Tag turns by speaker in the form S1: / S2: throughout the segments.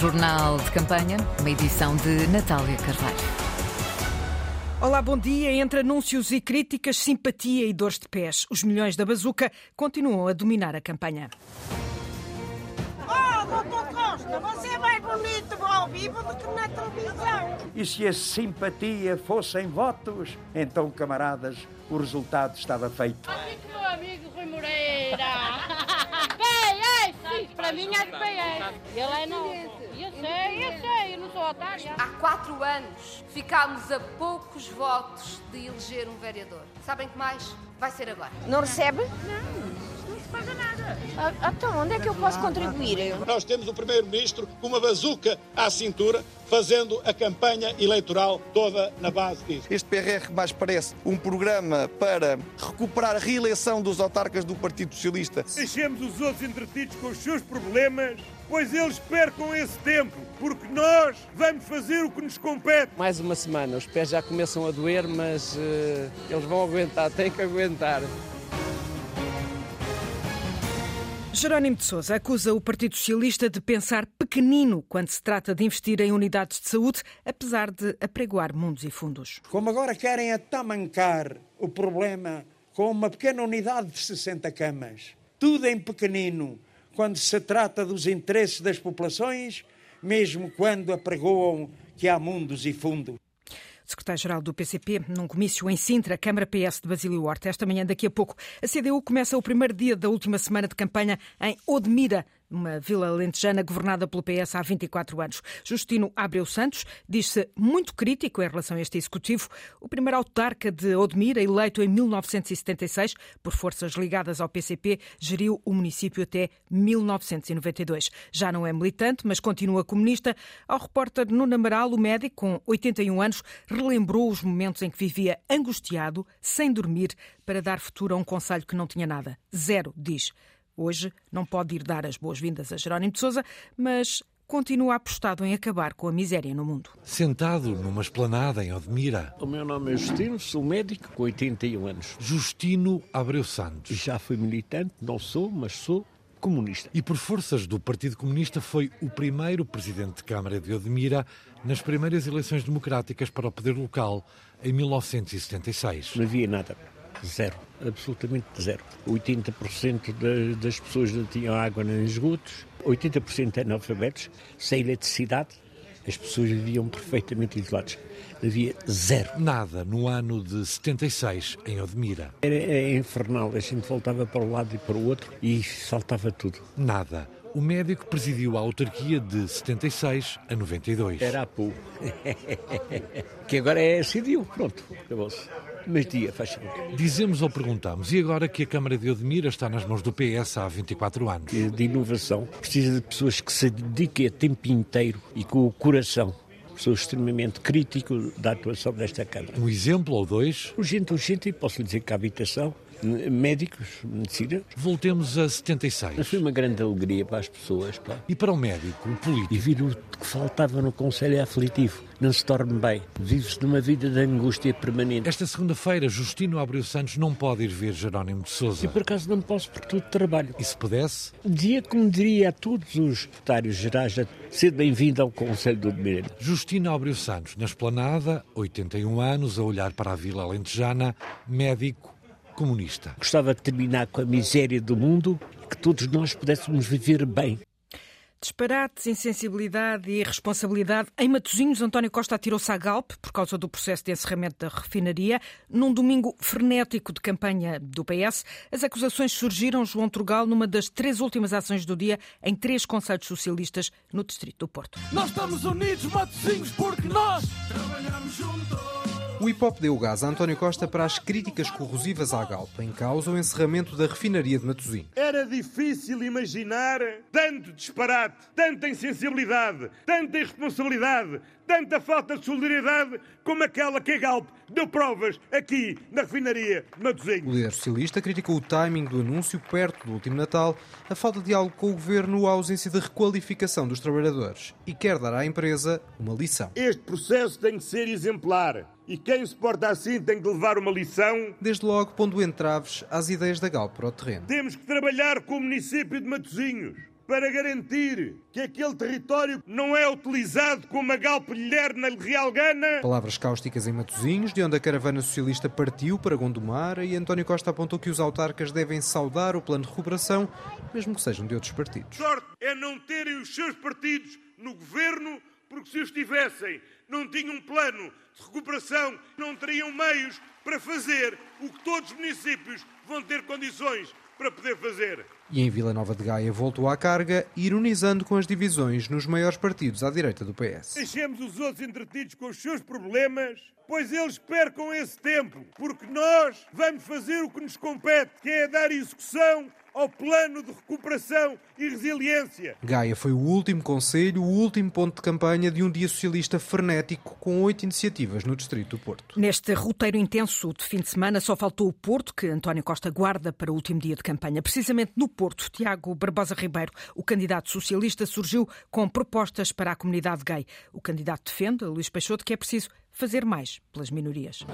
S1: Jornal de Campanha, uma edição de Natália Carvalho.
S2: Olá, bom dia. Entre anúncios e críticas, simpatia e dores de pés, os milhões da bazuca continuam a dominar a campanha.
S3: Oh, doutor Costa, você é mais bonito ao vivo do que na televisão.
S4: E se a simpatia fossem votos, então, camaradas, o resultado estava feito.
S5: Assim que meu amigo Rui Moreira. PS! Para mim é de PS. Ele é novo. Eu sei, eu sei, eu não sou otária.
S6: Há quatro anos ficámos a poucos votos de eleger um vereador. Sabem que mais? Vai ser agora.
S3: Não recebe?
S7: Ah, Então, onde é que eu posso contribuir?
S8: Nós temos o Primeiro-Ministro com uma bazuca à cintura, fazendo a campanha eleitoral toda na base disso.
S9: Este PRR mais parece um programa para recuperar a reeleição dos autarcas do Partido Socialista.
S10: Deixemos os outros entretidos com os seus problemas, pois eles percam esse tempo, porque nós vamos fazer o que nos compete.
S11: Mais uma semana, os pés já começam a doer, mas eh, eles vão aguentar, têm que aguentar.
S2: Jerónimo de Sousa acusa o Partido Socialista de pensar pequenino quando se trata de investir em unidades de saúde, apesar de apregoar mundos e fundos.
S4: Como agora querem atamancar o problema com uma pequena unidade de 60 camas, tudo em pequenino, quando se trata dos interesses das populações, mesmo quando apregoam que há mundos e fundos.
S2: Secretário-Geral do PCP, num comício em Sintra, Câmara PS de Basílio Horta. Esta manhã, daqui a pouco, a CDU começa o primeiro dia da última semana de campanha em Odmira, uma vila lentejana governada pelo PS há 24 anos. Justino Abreu Santos diz-se muito crítico em relação a este executivo. O primeiro autarca de Odmira, eleito em 1976 por forças ligadas ao PCP, geriu o município até 1992. Já não é militante, mas continua comunista. Ao repórter Nuno Amaral, o médico, com 81 anos, relembrou os momentos em que vivia angustiado, sem dormir, para dar futuro a um conselho que não tinha nada. Zero, diz. Hoje não pode ir dar as boas-vindas a Jerónimo de Sousa, mas continua apostado em acabar com a miséria no mundo.
S12: Sentado numa esplanada em Odmira,
S13: O meu nome é Justino, sou médico com 81 anos.
S12: Justino Abreu Santos.
S13: Já fui militante, não sou, mas sou comunista.
S12: E por forças do Partido Comunista foi o primeiro presidente de Câmara de Odmira nas primeiras eleições democráticas para o poder local em 1976.
S13: Não havia nada. Zero. Absolutamente zero. 80% da- das pessoas não tinham água nos esgotos, 80% analfabetos, sem eletricidade. As pessoas viviam perfeitamente isoladas. Havia zero.
S12: Nada no ano de 76 em Odmira.
S13: Era, era infernal. A gente voltava para um lado e para o outro e saltava tudo.
S12: Nada. O médico presidiu a autarquia de 76 a 92.
S13: Era a PU. que agora é CDU. Pronto, acabou-se. Mas dia, faz favor.
S12: Dizemos ou perguntamos, e agora que a Câmara de Odmira está nas mãos do PS há 24 anos?
S13: de inovação precisa de pessoas que se dediquem a tempo inteiro e com o coração. Sou extremamente crítico da atuação desta Câmara.
S12: Um exemplo ou dois?
S13: Urgente, urgente, e posso lhe dizer que a habitação, médicos, medicina.
S12: Voltemos a 76.
S13: Mas foi uma grande alegria para as pessoas, pá.
S12: E para o médico, o político?
S13: E vir o que faltava no Conselho é aflitivo. Não se dorme bem. Vive-se numa vida de angústia permanente.
S12: Esta segunda-feira, Justino Abreu Santos não pode ir ver Jerónimo de Sousa.
S13: E por acaso não posso, porque tudo trabalho.
S12: E se pudesse?
S13: Dia como diria a todos os secretários gerais, ser bem-vindo ao Conselho do Domingo.
S12: Justino Abreu Santos, na esplanada, 81 anos, a olhar para a Vila Alentejana, médico, comunista.
S13: Gostava de terminar com a miséria do mundo, que todos nós pudéssemos viver bem.
S2: Disparates, insensibilidade e irresponsabilidade. Em Matosinhos, António Costa atirou-se à Galp por causa do processo de encerramento da refinaria. Num domingo frenético de campanha do PS, as acusações surgiram, João Trugal, numa das três últimas ações do dia em três conselhos socialistas no Distrito do Porto.
S14: Nós estamos unidos, Matosinhos, porque nós trabalhamos juntos.
S15: O hip-hop deu gás a António Costa para as críticas corrosivas à Galp, em causa o encerramento da refinaria de Matosinhos.
S10: Era difícil imaginar tanto disparate, tanta insensibilidade, tanta irresponsabilidade, tanta falta de solidariedade como aquela que a Galp deu provas aqui na refinaria de
S15: O
S10: Matosinhos.
S15: líder socialista criticou o timing do anúncio perto do último Natal, a falta de diálogo com o governo, a ausência de requalificação dos trabalhadores e quer dar à empresa uma lição.
S10: Este processo tem que ser exemplar e quem se porta assim tem que levar uma lição.
S15: Desde logo pondo entraves às ideias da Galp para o terreno.
S10: Temos que trabalhar com o município de Matosinhos para garantir que aquele território não é utilizado como a galpilher na Real Gana.
S15: Palavras cáusticas em Matosinhos, de onde a caravana socialista partiu para Gondomar, e António Costa apontou que os autarcas devem saudar o plano de recuperação, mesmo que sejam de outros partidos.
S10: Sorte é não terem os seus partidos no governo, porque se os tivessem, não tinham um plano de recuperação, não teriam meios para fazer o que todos os municípios vão ter condições para poder fazer.
S15: E em Vila Nova de Gaia voltou à carga, ironizando com as divisões nos maiores partidos à direita do PS.
S10: Deixemos os outros entretidos com os seus problemas, pois eles percam esse tempo, porque nós vamos fazer o que nos compete, que é dar execução ao plano de recuperação e resiliência.
S15: Gaia foi o último conselho, o último ponto de campanha de um dia socialista frenético com oito iniciativas no Distrito do Porto.
S2: Neste roteiro intenso de fim de semana só faltou o Porto, que António Costa guarda para o último dia de campanha. Precisamente no Porto, Tiago Barbosa Ribeiro, o candidato socialista, surgiu com propostas para a comunidade gay. O candidato defende, Luís Peixoto, que é preciso fazer mais pelas minorias.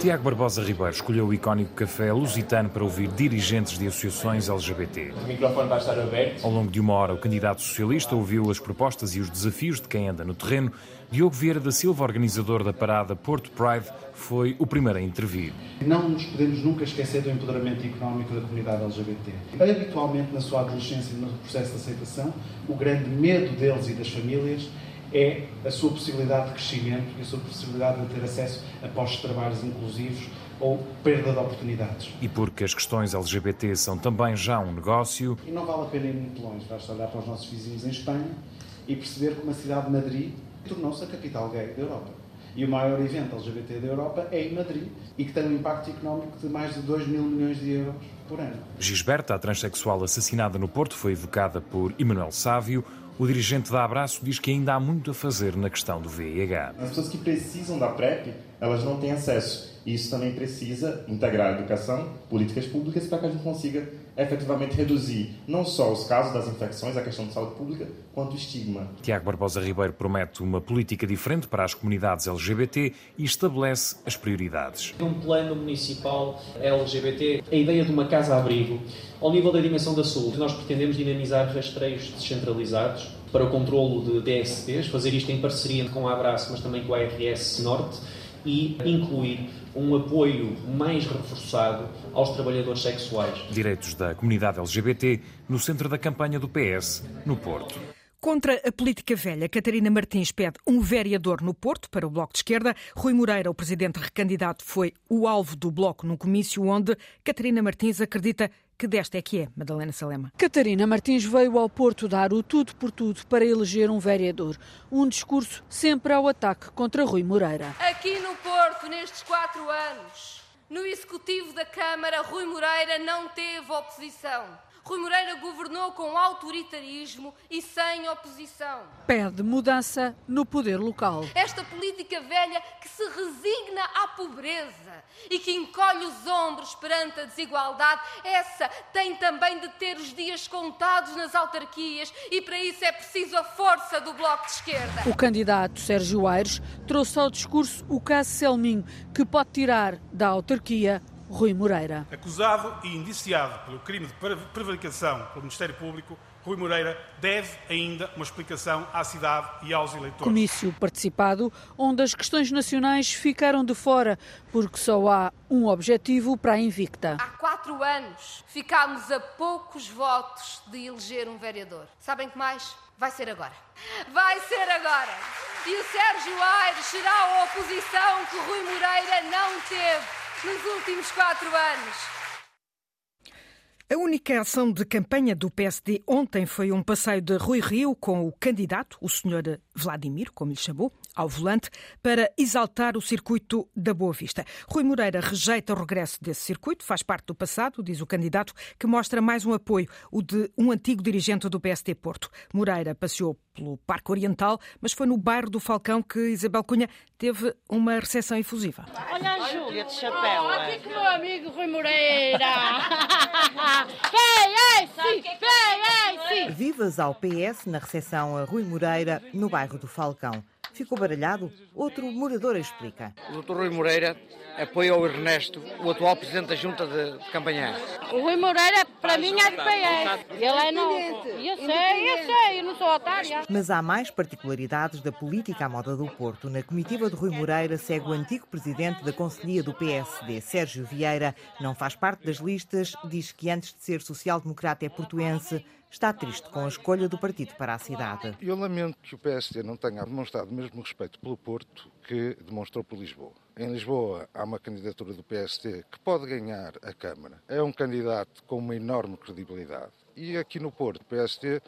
S16: Tiago Barbosa Ribeiro escolheu o icónico café Lusitano para ouvir dirigentes de associações LGBT.
S17: O microfone vai estar aberto.
S16: Ao longo de uma hora, o candidato socialista ouviu as propostas e os desafios de quem anda no terreno. Diogo Vieira da Silva, organizador da parada Porto Pride, foi o primeiro a intervir.
S18: Não nos podemos nunca esquecer do empoderamento económico da comunidade LGBT. Habitualmente, na sua adolescência e no processo de aceitação, o grande medo deles e das famílias é a sua possibilidade de crescimento e a sua possibilidade de ter acesso a postos de trabalhos inclusivos ou perda de oportunidades.
S16: E porque as questões LGBT são também já um negócio.
S18: E não vale a pena ir muito longe, basta olhar para os nossos vizinhos em Espanha e perceber que uma cidade de Madrid tornou-se a capital gay da Europa. E o maior evento LGBT da Europa é em Madrid e que tem um impacto económico de mais de 2 mil milhões de euros por ano.
S16: Gisberta, a transexual assassinada no Porto, foi evocada por Emanuel Sávio. O dirigente da Abraço diz que ainda há muito a fazer na questão do VIH.
S19: As pessoas que precisam da PrEP, elas não têm acesso. E isso também precisa integrar a educação, políticas públicas, para que a gente consiga efetivamente reduzir não só os casos das infecções, a questão de saúde pública, quanto o estigma.
S16: Tiago Barbosa Ribeiro promete uma política diferente para as comunidades LGBT e estabelece as prioridades.
S20: Um plano municipal LGBT, a ideia de uma casa-abrigo, ao nível da dimensão da saúde, nós pretendemos dinamizar rastreios descentralizados para o controlo de DSTs, fazer isto em parceria com a Abraço, mas também com a RS Norte, e incluir um apoio mais reforçado aos trabalhadores sexuais.
S16: Direitos da comunidade LGBT no centro da campanha do PS, no Porto.
S2: Contra a política velha, Catarina Martins pede um vereador no Porto para o Bloco de Esquerda. Rui Moreira, o presidente recandidato, foi o alvo do Bloco num comício onde Catarina Martins acredita que desta é que é, Madalena Salema.
S21: Catarina Martins veio ao Porto dar o tudo por tudo para eleger um vereador. Um discurso sempre ao ataque contra Rui Moreira.
S6: Aqui no Porto, nestes quatro anos, no Executivo da Câmara, Rui Moreira não teve oposição. Rui Moreira governou com autoritarismo e sem oposição.
S21: Pede mudança no poder local.
S6: Esta política velha que se resigna à pobreza e que encolhe os ombros perante a desigualdade, essa tem também de ter os dias contados nas autarquias e para isso é preciso a força do Bloco de Esquerda.
S21: O candidato Sérgio Aires trouxe ao discurso o caso Selminho, que pode tirar da autarquia Rui Moreira.
S22: Acusado e indiciado pelo crime de prevaricação pelo Ministério Público, Rui Moreira deve ainda uma explicação à cidade e aos eleitores.
S21: Comício participado, onde as questões nacionais ficaram de fora, porque só há um objetivo para a Invicta.
S6: Há quatro anos ficámos a poucos votos de eleger um vereador. Sabem que mais? Vai ser agora. Vai ser agora. E o Sérgio Aires será a oposição que Rui Moreira não teve nos últimos quatro anos.
S2: A única ação de campanha do PSD ontem foi um passeio de Rui Rio com o candidato, o senhor Vladimir, como lhe chamou, ao volante, para exaltar o circuito da Boa Vista. Rui Moreira rejeita o regresso desse circuito, faz parte do passado, diz o candidato, que mostra mais um apoio, o de um antigo dirigente do PSD Porto. Moreira passeou pelo Parque Oriental, mas foi no bairro do Falcão que Isabel Cunha teve uma recepção efusiva.
S5: Olha a Júlia de chapéu. Olha aqui com o meu amigo Rui Moreira.
S23: Vivas ao PS na recepção a Rui Moreira, no bairro do Falcão.
S24: Ficou baralhado? Outro morador explica.
S17: O Dr. Rui Moreira apoia o Ernesto, o atual presidente da Junta de, de Campanhã.
S5: O Rui Moreira, para mim, é de PS. Ele é novo. Eu sei, eu sei, eu não sou otária.
S24: Mas há mais particularidades da política à moda do Porto. Na comitiva de Rui Moreira segue o antigo presidente da Conselhia do PSD, Sérgio Vieira. Não faz parte das listas, diz que antes de ser social-democrata é portuense está triste com a escolha do partido para a cidade.
S23: Eu lamento que o PSD não tenha demonstrado o mesmo respeito pelo Porto que demonstrou por Lisboa. Em Lisboa há uma candidatura do PSD que pode ganhar a Câmara. É um candidato com uma enorme credibilidade. E aqui no Porto, o PSD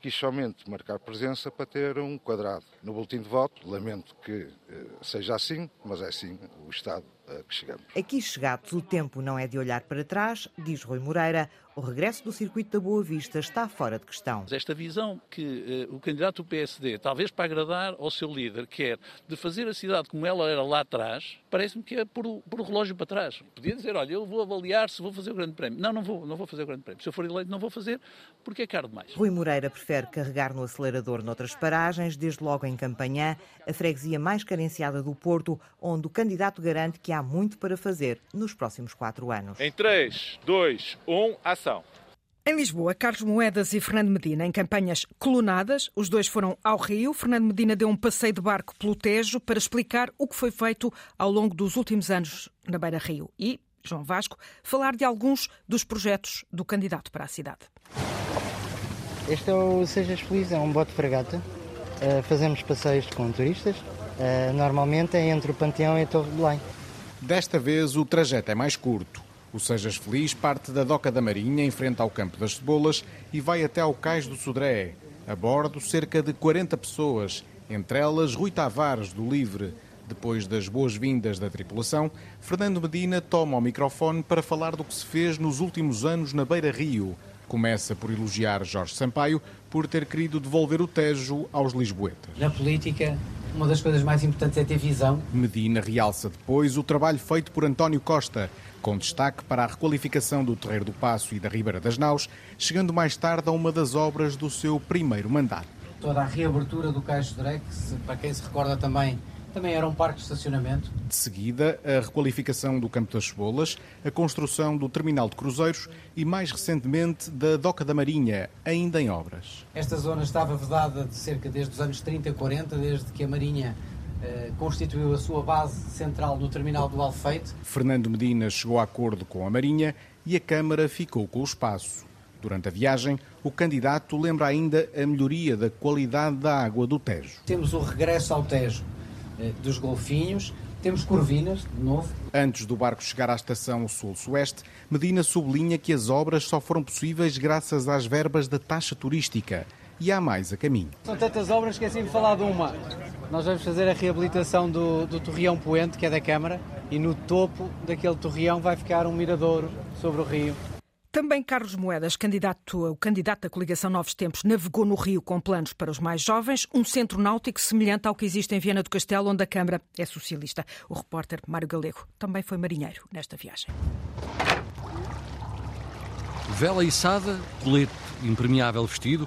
S23: quis somente marcar presença para ter um quadrado no boletim de voto. Lamento que eh, seja assim, mas é assim o Estado que chegamos.
S24: Aqui chegados, o tempo não é de olhar para trás, diz Rui Moreira. O regresso do circuito da Boa Vista está fora de questão.
S25: Esta visão que uh, o candidato do PSD, talvez para agradar ao seu líder, quer de fazer a cidade como ela era lá atrás, parece-me que é por, por o relógio para trás. Podia dizer, olha, eu vou avaliar se vou fazer o grande prémio. Não, não vou, não vou fazer o grande prémio. Se eu for eleito, não vou fazer porque é caro demais.
S24: Rui Moreira prefere carregar no acelerador noutras paragens, desde logo em Campanhã, a freguesia mais carenciada do Porto, onde o candidato garante que há muito para fazer nos próximos quatro anos.
S26: Em 3, 2, 1, ação.
S2: Em Lisboa, Carlos Moedas e Fernando Medina, em campanhas colunadas, os dois foram ao Rio. Fernando Medina deu um passeio de barco pelo Tejo para explicar o que foi feito ao longo dos últimos anos na Beira Rio. E João Vasco falar de alguns dos projetos do candidato para a cidade.
S27: Este é o Sejas Feliz, é um bote fragata. Uh, fazemos passeios com turistas. Uh, normalmente é entre o Panteão e a Torre de Belém.
S28: Desta vez o trajeto é mais curto. O Sejas Feliz parte da Doca da Marinha, em frente ao Campo das Cebolas, e vai até ao Cais do Sodré. A bordo, cerca de 40 pessoas, entre elas Rui Tavares, do Livre. Depois das boas-vindas da tripulação, Fernando Medina toma o microfone para falar do que se fez nos últimos anos na Beira Rio. Começa por elogiar Jorge Sampaio por ter querido devolver o Tejo aos lisboetas.
S29: Na política, uma das coisas mais importantes é ter visão.
S28: Medina realça depois o trabalho feito por António Costa, com destaque para a requalificação do Terreiro do Passo e da Ribeira das Naus, chegando mais tarde a uma das obras do seu primeiro mandato.
S29: Toda a reabertura do Caixo Drake, para quem se recorda também, também era um parque de estacionamento.
S28: De seguida, a requalificação do Campo das Cebolas, a construção do terminal de cruzeiros e, mais recentemente, da Doca da Marinha, ainda em obras.
S29: Esta zona estava vedada de cerca desde os anos 30 e 40, desde que a Marinha eh, constituiu a sua base central no terminal do Alfeite.
S28: Fernando Medina chegou a acordo com a Marinha e a Câmara ficou com o espaço. Durante a viagem, o candidato lembra ainda a melhoria da qualidade da água do Tejo.
S29: Temos o regresso ao Tejo dos golfinhos, temos Corvinas, de novo.
S28: Antes do barco chegar à estação Sul-Sueste, Medina sublinha que as obras só foram possíveis graças às verbas da taxa turística e há mais a caminho.
S29: São tantas obras, esqueci de falar de uma. Nós vamos fazer a reabilitação do, do Torreão Poente, que é da Câmara, e no topo daquele torreão vai ficar um miradouro sobre o rio.
S2: Também Carlos Moedas, candidato, o candidato da coligação Novos Tempos, navegou no Rio com planos para os mais jovens, um centro náutico semelhante ao que existe em Viana do Castelo, onde a Câmara é socialista. O repórter Mário Galego também foi marinheiro nesta viagem.
S30: Vela içada, colete impermeável vestido,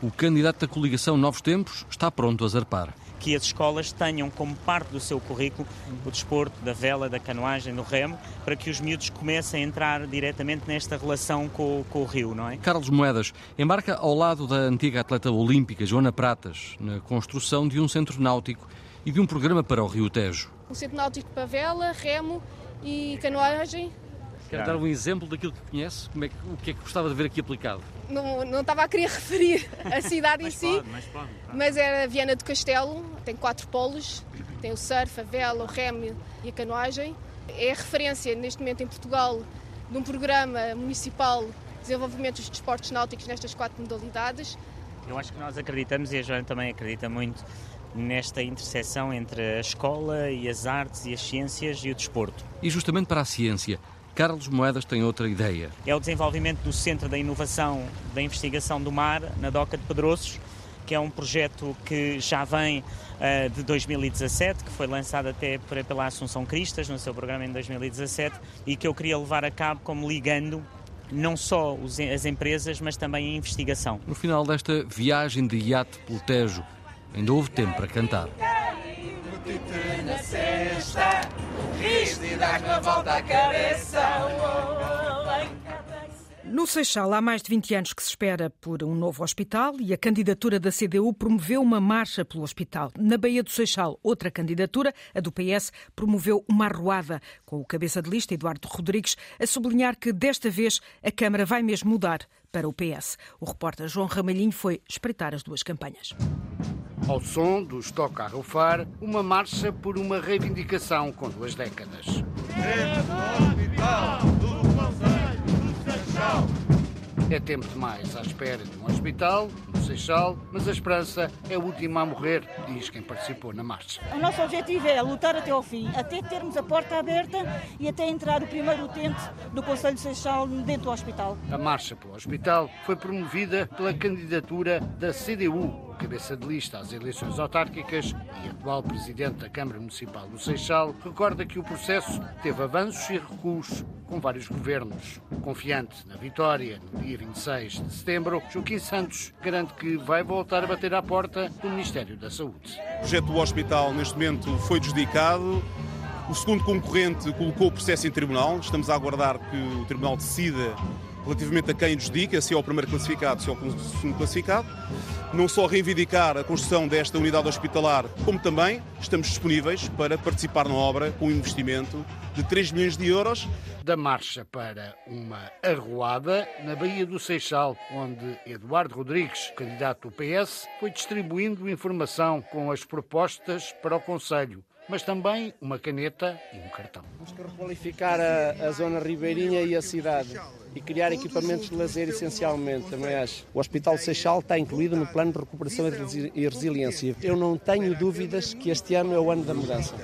S30: o candidato da coligação Novos Tempos está pronto a zarpar.
S31: Que as escolas tenham como parte do seu currículo o desporto da vela, da canoagem, do remo, para que os miúdos comecem a entrar diretamente nesta relação com, com o rio, não é?
S30: Carlos Moedas embarca ao lado da antiga atleta olímpica Joana Pratas na construção de um centro náutico e de um programa para o Rio Tejo.
S32: Um centro náutico para vela, remo e canoagem
S30: Quer dar um exemplo daquilo que conhece? Como é que, o que é que gostava de ver aqui aplicado?
S32: Não, não estava a querer referir a cidade em si,
S31: pode, mas, pode,
S32: mas era Viana do Castelo, tem quatro polos, tem o surf, a vela, o remo e a canoagem. É a referência neste momento em Portugal de um programa municipal de desenvolvimento dos desportos náuticos nestas quatro modalidades.
S31: Eu acho que nós acreditamos, e a Joana também acredita muito, nesta interseção entre a escola e as artes e as ciências e o desporto.
S30: E justamente para a ciência, Carlos Moedas tem outra ideia.
S31: É o desenvolvimento do Centro da Inovação da Investigação do Mar, na Doca de Pedroços, que é um projeto que já vem uh, de 2017, que foi lançado até pela Assunção Cristas no seu programa em 2017 e que eu queria levar a cabo como ligando não só os, as empresas, mas também a investigação.
S30: No final desta viagem de iate pelo Tejo, ainda houve tempo para cantar.
S33: E dás-me a volta à cabeça.
S2: No Seixal, há mais de 20 anos que se espera por um novo hospital e a candidatura da CDU promoveu uma marcha pelo hospital. Na Baía do Seixal, outra candidatura, a do PS, promoveu uma arruada, com o cabeça de lista, Eduardo Rodrigues, a sublinhar que desta vez a Câmara vai mesmo mudar para o PS. O repórter João Ramalhinho foi espreitar as duas campanhas.
S34: Ao som dos Toca a Rufar, uma marcha por uma reivindicação com duas décadas. É tempo demais à espera de um hospital, no Seixal, mas a esperança é a última a morrer, diz quem participou na marcha.
S35: O nosso objetivo é lutar até ao fim, até termos a porta aberta e até entrar o primeiro utente do Conselho de Seixal dentro do hospital.
S34: A marcha pelo hospital foi promovida pela candidatura da CDU, cabeça de lista às eleições autárquicas e atual presidente da Câmara Municipal do Seixal, recorda que o processo teve avanços e recuos com vários governos. Confiante na vitória no dia 26 de setembro, Joaquim Santos garante que vai voltar a bater à porta do Ministério da Saúde.
S20: O projeto do hospital, neste momento, foi desdicado. O segundo concorrente colocou o processo em tribunal. Estamos a aguardar que o tribunal decida relativamente a quem nos dedica, se é o primeiro classificado, se é o segundo classificado. Não só reivindicar a construção desta unidade hospitalar, como também estamos disponíveis para participar na obra com um investimento de 3 milhões de euros.
S34: Da marcha para uma arruada na Baía do Seixal, onde Eduardo Rodrigues, candidato do PS, foi distribuindo informação com as propostas para o Conselho mas também uma caneta e um cartão.
S36: Temos que requalificar a, a, zona ribeirinha e a cidade e criar equipamentos de lazer essencialmente, também acho. O Hospital Seixal está incluído no plano de recuperação e resiliência. Eu não tenho dúvidas que este ano é o ano da mudança.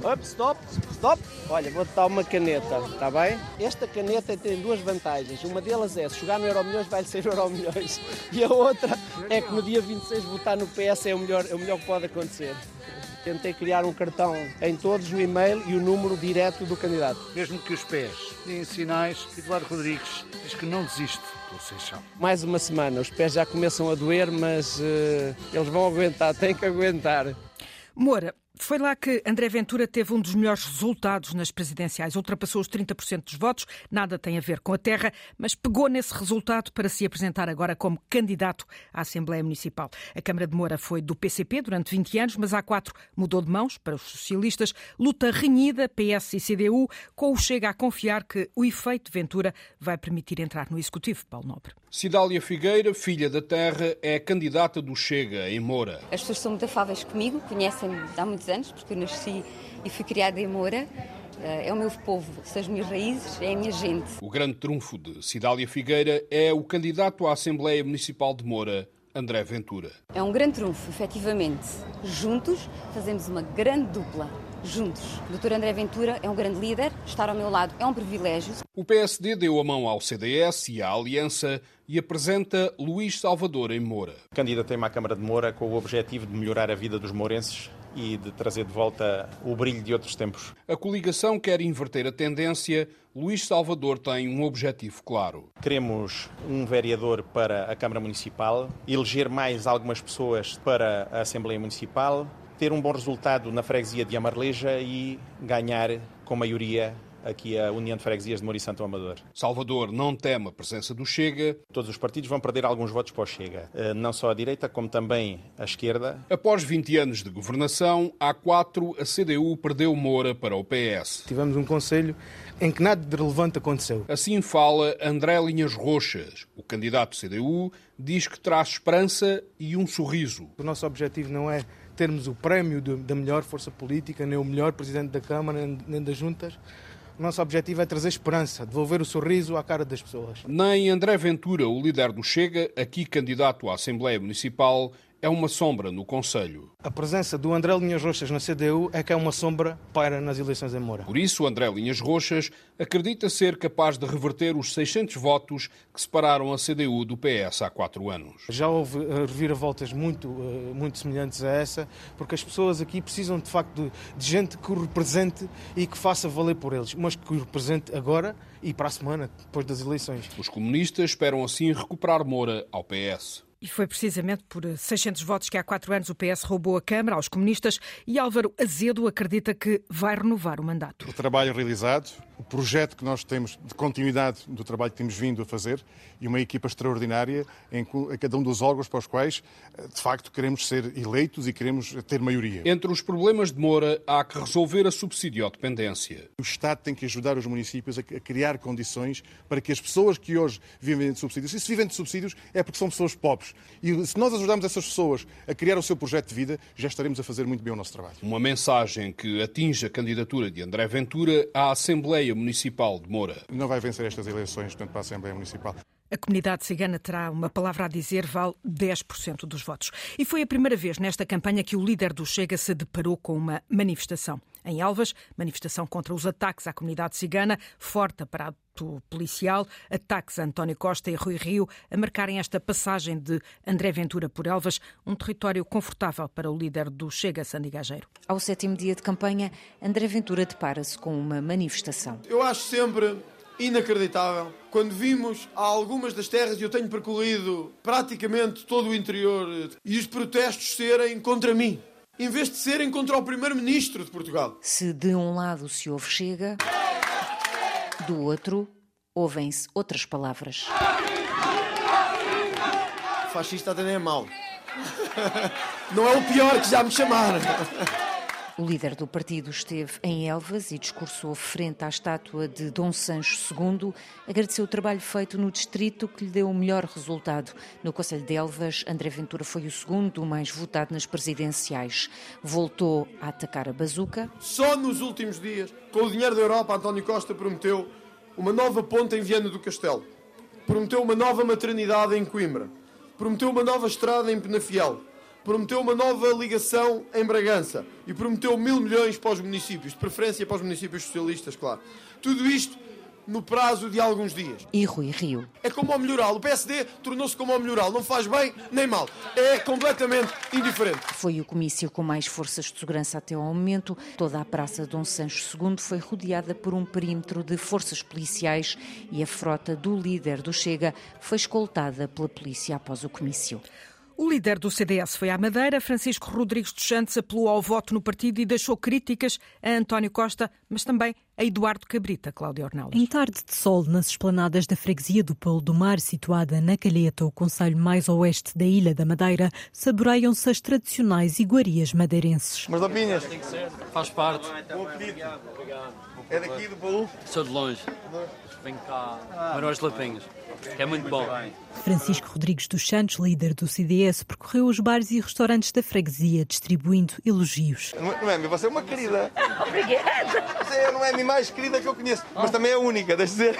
S36: Up, stop, stop. Olha, vou-te dar uma caneta, está bem? Esta caneta tem duas vantagens. Uma delas é, se jogar no Euro Milhões, vai-lhe ser Euro Milhões. E a outra é que no dia 26 votar no PS é o melhor, é o melhor que pode acontecer. Tentei criar um cartão em todos, o e-mail e o número direto do candidato.
S34: Mesmo que os pés deem sinais, Eduardo Rodrigues diz que não desiste do Seixal.
S36: Mais uma semana, os pés já começam a doer, mas uh, eles vão aguentar, têm que aguentar.
S2: Moura, foi lá que André Ventura teve um dos melhores resultados nas presidenciais. Ultrapassou os 30% dos votos, nada tem a ver com a terra, mas pegou nesse resultado para se apresentar agora como candidato à Assembleia Municipal. A Câmara de Moura foi do PCP durante 20 anos, mas há quatro mudou de mãos para os socialistas. Luta renhida, PS e CDU, com o Chega a confiar que o efeito Ventura vai permitir entrar no Executivo. Paulo Nobre.
S37: Cidália Figueira, filha da terra, é candidata do Chega em Moura.
S38: As pessoas são muito afáveis comigo, conhecem-me há muitos muitos anos, porque eu nasci e fui criada em Moura. Eh, é o meu povo, são as minhas raízes, é a minha gente.
S37: O grande trunfo de Cidália Figueira é o candidato à Assembleia Municipal de Moura, André Ventura.
S38: É um grande trunfo, efetivamente. Juntos fazemos uma grande dupla. Juntos. O Dr. André Ventura é um grande líder, estar ao meu lado é um privilégio.
S37: O PSD deu a mão ao CDS e à Aliança e apresenta Luís Salvador em Moura.
S39: Candidatei-me à Câmara de Moura com o objetivo de melhorar a vida dos mourenses e de trazer de volta o brilho de outros tempos.
S37: A coligação quer inverter a tendência. Luís Salvador tem um objetivo claro.
S39: Queremos um vereador para a Câmara Municipal, eleger mais algumas pessoas para a Assembleia Municipal, ter um bom resultado na freguesia de Amarleja e ganhar com maioria aqui a União de Freguesias de Moura e Santo Amador.
S37: Salvador não teme a presença do Chega.
S39: Todos os partidos vão perder alguns votos para o Chega, eh, não só a direita, como também a esquerda.
S37: Após 20 anos de governação, há quatro a CDU perdeu Moura para o PS.
S18: Tivemos um conselho em que nada de relevante aconteceu.
S37: Assim fala André Linhas Roxas. O candidato CDU diz que traz esperança e um sorriso.
S18: O nosso objetivo não é termos o prémio da melhor força política, nem o melhor presidente da Câmara, nem das juntas. O nosso objetivo é trazer esperança, devolver o sorriso à cara das pessoas.
S37: Nem André Ventura, o líder do Chega, aqui candidato à Assembleia Municipal, é uma sombra no Conselho.
S18: A presença do André Linhas Roxas na CDU é que é uma sombra para nas eleições em Moura.
S37: Por isso, André Linhas Roxas acredita ser capaz de reverter os 600 votos que separaram a CDU do PS há quatro anos.
S18: Já houve eh, reviravoltas muito, eh, muito semelhantes a essa, porque as pessoas aqui precisam de facto de, de gente que o represente e que faça valer por eles, mas que o represente agora e para a semana, depois das eleições.
S37: Os comunistas esperam assim recuperar Moura ao PS.
S2: E foi precisamente por 600 votos que há quatro anos o PS roubou a Câmara aos comunistas e Álvaro Azedo acredita que vai renovar o mandato.
S40: O trabalho realizado, o projeto que nós temos de continuidade do trabalho que temos vindo a fazer e uma equipa extraordinária em cada um dos órgãos para os quais, eh, de facto, queremos ser eleitos e queremos ter maioria.
S37: Entre os problemas de Moura, há que resolver a subsidiodependência.
S40: O Estado tem que ajudar os municípios a criar condições para que as pessoas que hoje vivem de subsídios, e se vivem de subsídios é porque são pessoas pobres. E se nós ajudarmos essas pessoas a criar o seu projeto de vida, já estaremos a fazer muito bem o nosso trabalho.
S37: Uma mensagem que atinge a candidatura de André Ventura à Assembleia Municipal de Moura.
S40: Não vai vencer estas eleições, portanto, para a Assembleia Municipal.
S2: A comunidade cigana terá uma palavra a dizer, vale 10% dos votos. E foi a primeira vez nesta campanha que o líder do Chega se deparou com uma manifestação. Em Elvas, manifestação contra os ataques à comunidade cigana, forte aparato policial, ataques a António Costa e Rui Rio a marcarem esta passagem de André Ventura por Elvas, um território confortável para o líder do Chega, Sandy Gageiro.
S41: Ao sétimo dia de campanha, André Ventura depara-se com uma manifestação.
S42: Eu acho sempre inacreditável. Quando vimos algumas das terras, e eu tenho percorrido praticamente todo o interior, e os protestos serem contra mim, em vez de serem contra o Primeiro-Ministro de Portugal.
S41: Se de um lado se ouve chega, do outro ouvem-se outras palavras.
S42: Fascista também é mau. Não é o pior que já me chamaram.
S41: O líder do partido esteve em Elvas e discursou frente à estátua de Dom Sancho II. Agradeceu o trabalho feito no distrito que lhe deu o melhor resultado. No Conselho de Elvas, André Ventura foi o segundo mais votado nas presidenciais. Voltou a atacar a bazuca.
S42: Só nos últimos dias, com o dinheiro da Europa, António Costa prometeu uma nova ponta em Viana do Castelo. Prometeu uma nova maternidade em Coimbra. Prometeu uma nova estrada em Penafiel prometeu uma nova ligação em Bragança e prometeu mil milhões para os municípios, de preferência para os municípios socialistas, claro. Tudo isto no prazo de alguns dias.
S41: E Rui Rio.
S42: É como ao melhoral. O PSD tornou-se como ao melhoral. Não faz bem nem mal. É completamente indiferente.
S41: Foi o comício com mais forças de segurança até ao momento. Toda a Praça Dom Sancho II foi rodeada por um perímetro de forças policiais e a frota do líder do Chega foi escoltada pela polícia após o comício.
S2: O líder do CDS foi à Madeira. Francisco Rodrigues dos Santos apelou ao voto no partido e deixou críticas a António Costa, mas também a Eduardo Cabrita, Cláudio Ornelas.
S43: Em tarde de sol, nas esplanadas da freguesia do Polo do Mar, situada na Calheta, o conselho mais oeste da Ilha da Madeira, saboreiam-se as tradicionais iguarias madeirenses.
S42: Mas
S44: ser, faz parte.
S42: Bom. É daqui do Polo?
S44: Sou de longe. Venho cá, para os lapinhos. É muito bom.
S43: Francisco Rodrigues dos Santos, líder do CDS, percorreu os bares e restaurantes da freguesia, distribuindo elogios.
S42: Noemi, você é uma querida.
S43: Obrigada.
S42: Você é a Noemi mais querida que eu conheço, mas também é a única, deixa dizer.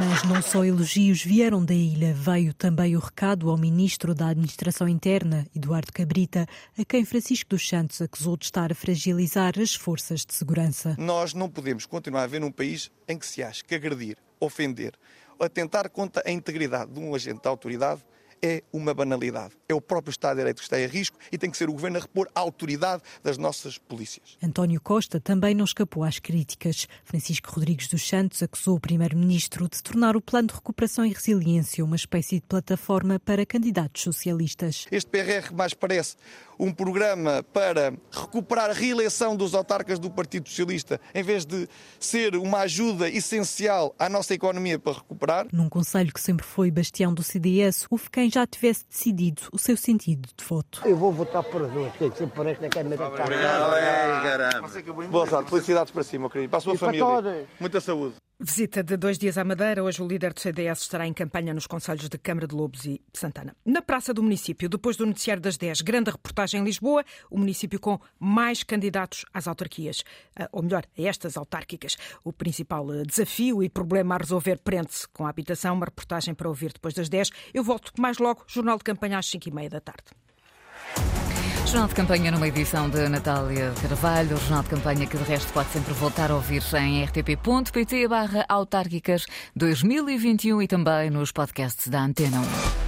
S43: Mas não só elogios vieram da ilha, veio também o recado ao ministro da Administração Interna, Eduardo Cabrita, a quem Francisco dos Santos acusou de estar a fragilizar as forças de segurança.
S42: Nós não podemos continuar a ver num país em que se acha que agredir, ofender, atentar contra a integridade de um agente da autoridade é uma banalidade. É o próprio Estado de Direito que está em risco e tem que ser o Governo a repor a autoridade das nossas polícias.
S43: António Costa também não escapou às críticas. Francisco Rodrigues dos Santos acusou o Primeiro-Ministro de tornar o Plano de Recuperação e Resiliência uma espécie de plataforma para candidatos socialistas.
S42: Este PRR mais parece um programa para recuperar a reeleição dos autarcas do Partido Socialista, em vez de ser uma ajuda essencial à nossa economia para recuperar.
S43: Num conselho que sempre foi bastião do CDS, houve quem já tivesse decidido o seu sentido de voto.
S45: Eu vou votar por duas, que sempre parece na Câmara da
S42: Obrigado, Boa sorte, felicidades para si, meu querido, para a sua e família. Muita saúde.
S2: Visita de dois dias à Madeira. Hoje o líder do CDS estará em campanha nos conselhos de Câmara de Lobos e Santana. Na Praça do Município, depois do noticiário das 10, grande reportagem em Lisboa, o município com mais candidatos às autarquias, ah, ou melhor, a estas autárquicas. O principal ah, desafio e problema a resolver prende-se com a habitação. Uma reportagem para ouvir depois das 10. Eu volto mais logo, Jornal de Campanha às 5 e meia da tarde.
S46: Jornal de campanha numa edição de Natália Carvalho, o jornal de campanha que de resto pode sempre voltar a ouvir em rtp.pt barra autárquicas 2021 e também nos podcasts da Antena 1.